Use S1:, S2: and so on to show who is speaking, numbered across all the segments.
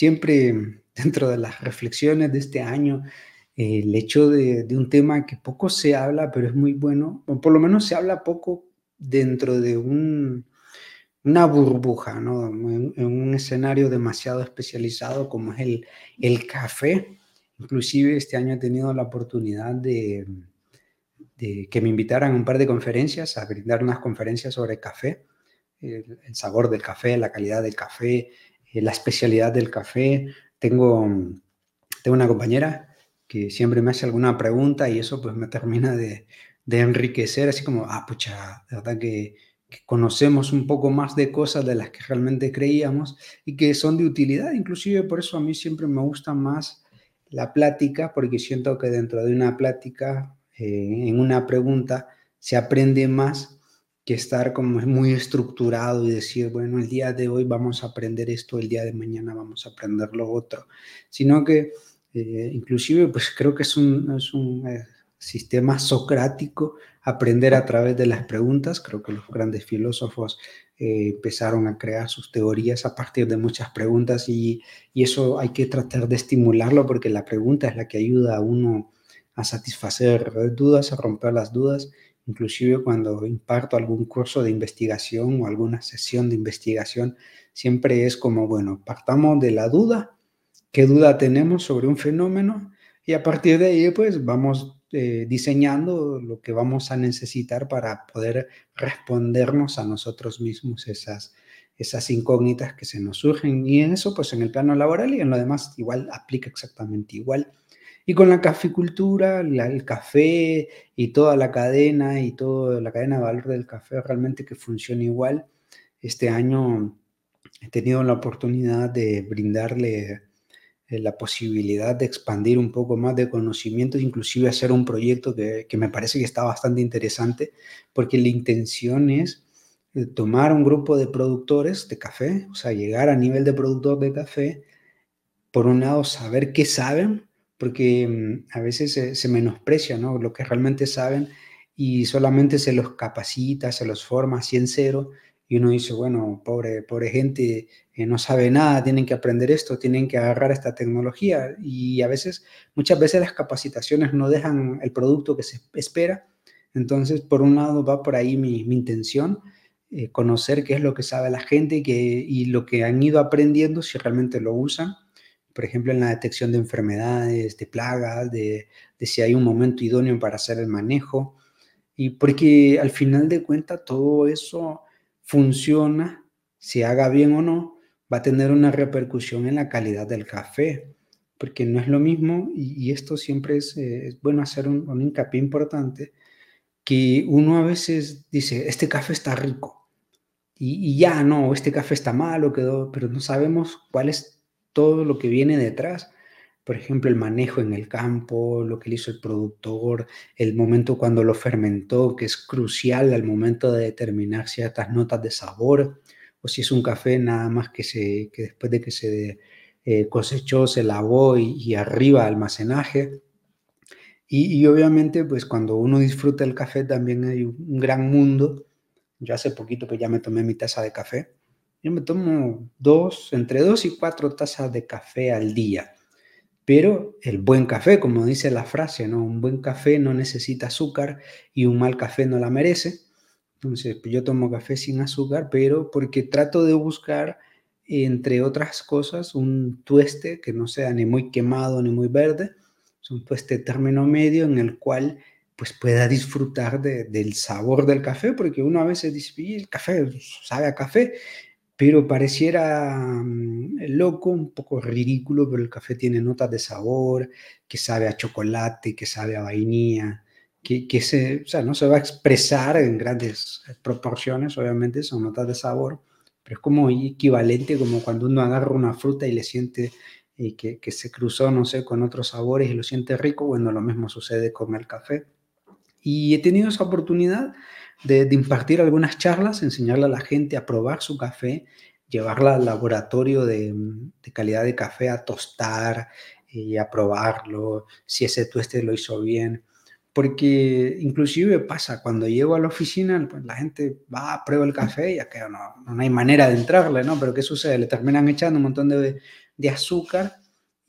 S1: siempre dentro de las reflexiones de este año, el hecho de, un tema que poco se habla, pero es muy bueno, o por lo menos se habla poco dentro de un, una burbuja, ¿no? En, un escenario demasiado especializado como es el, el café. Inclusive este año he tenido la oportunidad de, de, que me invitaran a un par de conferencias, a brindar unas conferencias sobre café, el, sabor del café, la calidad del café, eh, la especialidad del café. Tengo, tengo una compañera que siempre me hace alguna pregunta y eso pues me termina de, enriquecer, así como, ah, pucha, de verdad que, conocemos un poco más de cosas de las que realmente creíamos y que son de utilidad. Inclusive por eso a mí siempre me gusta más la plática, porque siento que dentro de una plática, eh, en una pregunta, se aprende más estar como muy estructurado y decir, bueno, el día de hoy vamos a aprender esto, el día de mañana vamos a aprender lo otro, sino que eh, inclusive, pues creo que es un, es un eh, sistema socrático aprender a través de las preguntas. Creo que los grandes filósofos eh, empezaron a crear sus teorías a partir de muchas preguntas y, y, eso hay que tratar de estimularlo porque la pregunta es la que ayuda a uno a satisfacer dudas, a romper las dudas. Inclusive cuando imparto algún curso de investigación o alguna sesión de investigación, siempre es como, bueno, partamos de la duda qué duda tenemos sobre un fenómeno y a partir de ahí pues vamos eh, diseñando lo que vamos a necesitar para poder respondernos a nosotros mismos esas, esas incógnitas que se nos surgen y en eso pues en el plano laboral y en lo demás igual aplica exactamente igual. Y con la caficultura, el café y toda la cadena y toda la cadena de valor del café realmente que funciona igual. Este año he tenido la oportunidad de brindarle eh, la posibilidad de expandir un poco más de conocimientos, inclusive hacer un proyecto que, me parece que está bastante interesante, porque la intención es eh, tomar un grupo de productores de café, o sea, llegar a nivel de productor de café, por un lado, saber qué saben, porque mm, a veces se, se menosprecia ¿no? lo que realmente saben y solamente se los capacita, se los forma así en cero, y uno dice, bueno, pobre, pobre gente, eh, no sabe nada, tienen que aprender esto, tienen que agarrar esta tecnología y a veces, muchas veces las capacitaciones no dejan el producto que se espera. Entonces, por un lado va por ahí mi, intención, eh, conocer qué es lo que sabe la gente y, que, y lo que han ido aprendiendo, si realmente lo usan. Por ejemplo, en la detección de enfermedades, de plagas, de, si hay un momento idóneo para hacer el manejo. Y porque al final de cuentas todo eso funciona, si haga bien o no, va a tener una repercusión en la calidad del café, porque no es lo mismo, y, esto siempre es, eh, bueno hacer un, hincapié importante, que uno a veces dice, este café está rico, y, ya no, este café está malo, quedó, pero no sabemos cuál es todo lo que viene detrás. Por ejemplo, el manejo en el campo, lo que hizo el productor, el momento cuando lo fermentó, que es crucial al momento de determinar ciertas notas de sabor, o si es un café nada más que, se, que después de que se eh, cosechó, se lavó y, arriba almacenaje. Y, obviamente, pues cuando uno disfruta el café también hay un gran mundo. Yo hace poquito pues ya me tomé mi taza de café. Yo me tomo dos, entre dos y cuatro tazas de café al día pero el buen café, como dice la frase, ¿no? Un buen café no necesita azúcar y un mal café no la merece. Entonces, pues, yo tomo café sin azúcar, pero porque trato de buscar, entre otras cosas, un tueste que no sea ni muy quemado ni muy verde, es un tueste término medio en el cual pues pueda disfrutar del sabor del café, porque uno a veces dice, el café sabe a café, pero pareciera mm, loco, un poco ridículo, pero el café tiene notas de sabor, que sabe a chocolate, que sabe a vainilla, que, que se, o sea, no se va a expresar en grandes proporciones, obviamente son notas de sabor, pero es como equivalente como cuando uno agarra una fruta y le siente eh, que, que se cruzó, no sé, con otros sabores y lo siente rico, bueno, lo mismo sucede con el café. Y he tenido esa oportunidad de, impartir algunas charlas, enseñarle a la gente a probar su café, llevarla al laboratorio de, calidad de café a tostar y a probarlo, si ese tueste lo hizo bien. Porque inclusive pasa, cuando llego a la oficina, pues la gente va, prueba el café y acá no, no hay manera de entrarle, ¿no? Pero ¿qué sucede? Le terminan echando un montón de, de azúcar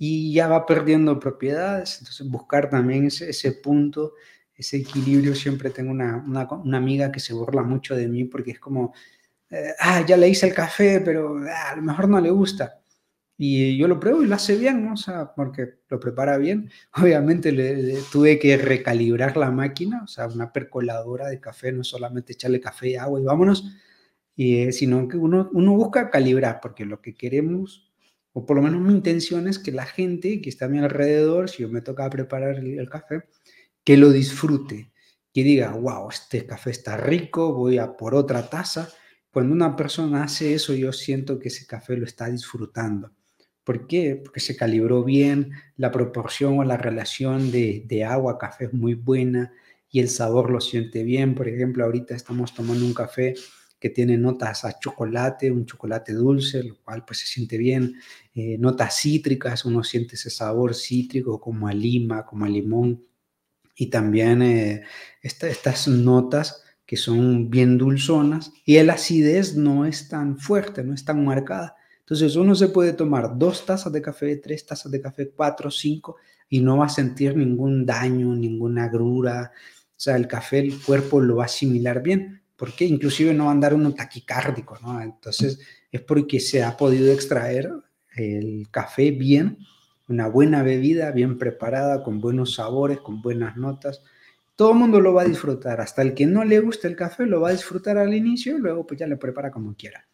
S1: y ya va perdiendo propiedades. Entonces, buscar también ese punto, ese equilibrio. Siempre tengo una, una, amiga que se burla mucho de mí porque es como, eh, ah, ya le hice el café, pero ah, a lo mejor no le gusta. Y yo lo pruebo y lo hace bien, ¿no? O sea, porque lo prepara bien. Obviamente le, tuve que recalibrar la máquina, o sea, una percoladora de café, no solamente echarle café y agua y vámonos, eh, sino que uno, uno busca calibrar, porque lo que queremos, o por lo menos mi intención es que la gente que está a mi alrededor, si yo me toca preparar el café, que lo disfrute, que diga, wow, este café está rico, voy a por otra taza. Cuando una persona hace eso, yo siento que ese café lo está disfrutando. ¿Por qué? Porque se calibró bien, la proporción o la relación de, de agua-café es muy buena y el sabor lo siente bien. Por ejemplo, ahorita estamos tomando un café que tiene notas a chocolate, un chocolate dulce, lo cual pues se siente bien. Eh, notas cítricas, uno siente ese sabor cítrico como a lima, como a limón. Y también eh, estas notas que son bien dulzonas y la acidez no es tan fuerte, no es tan marcada. Entonces uno se puede tomar dos tazas de café, tres tazas de café, cuatro, cinco, y no va a sentir ningún daño, ninguna agrura. O sea, el café, el cuerpo lo va a asimilar bien, porque inclusive no va a andar uno taquicárdico. Entonces es porque se ha podido extraer el café bien, una buena bebida, bien preparada, con buenos sabores, con buenas notas. Todo el mundo lo va a disfrutar, hasta el que no le gusta el café lo va a disfrutar al inicio y luego pues ya le prepara como quiera.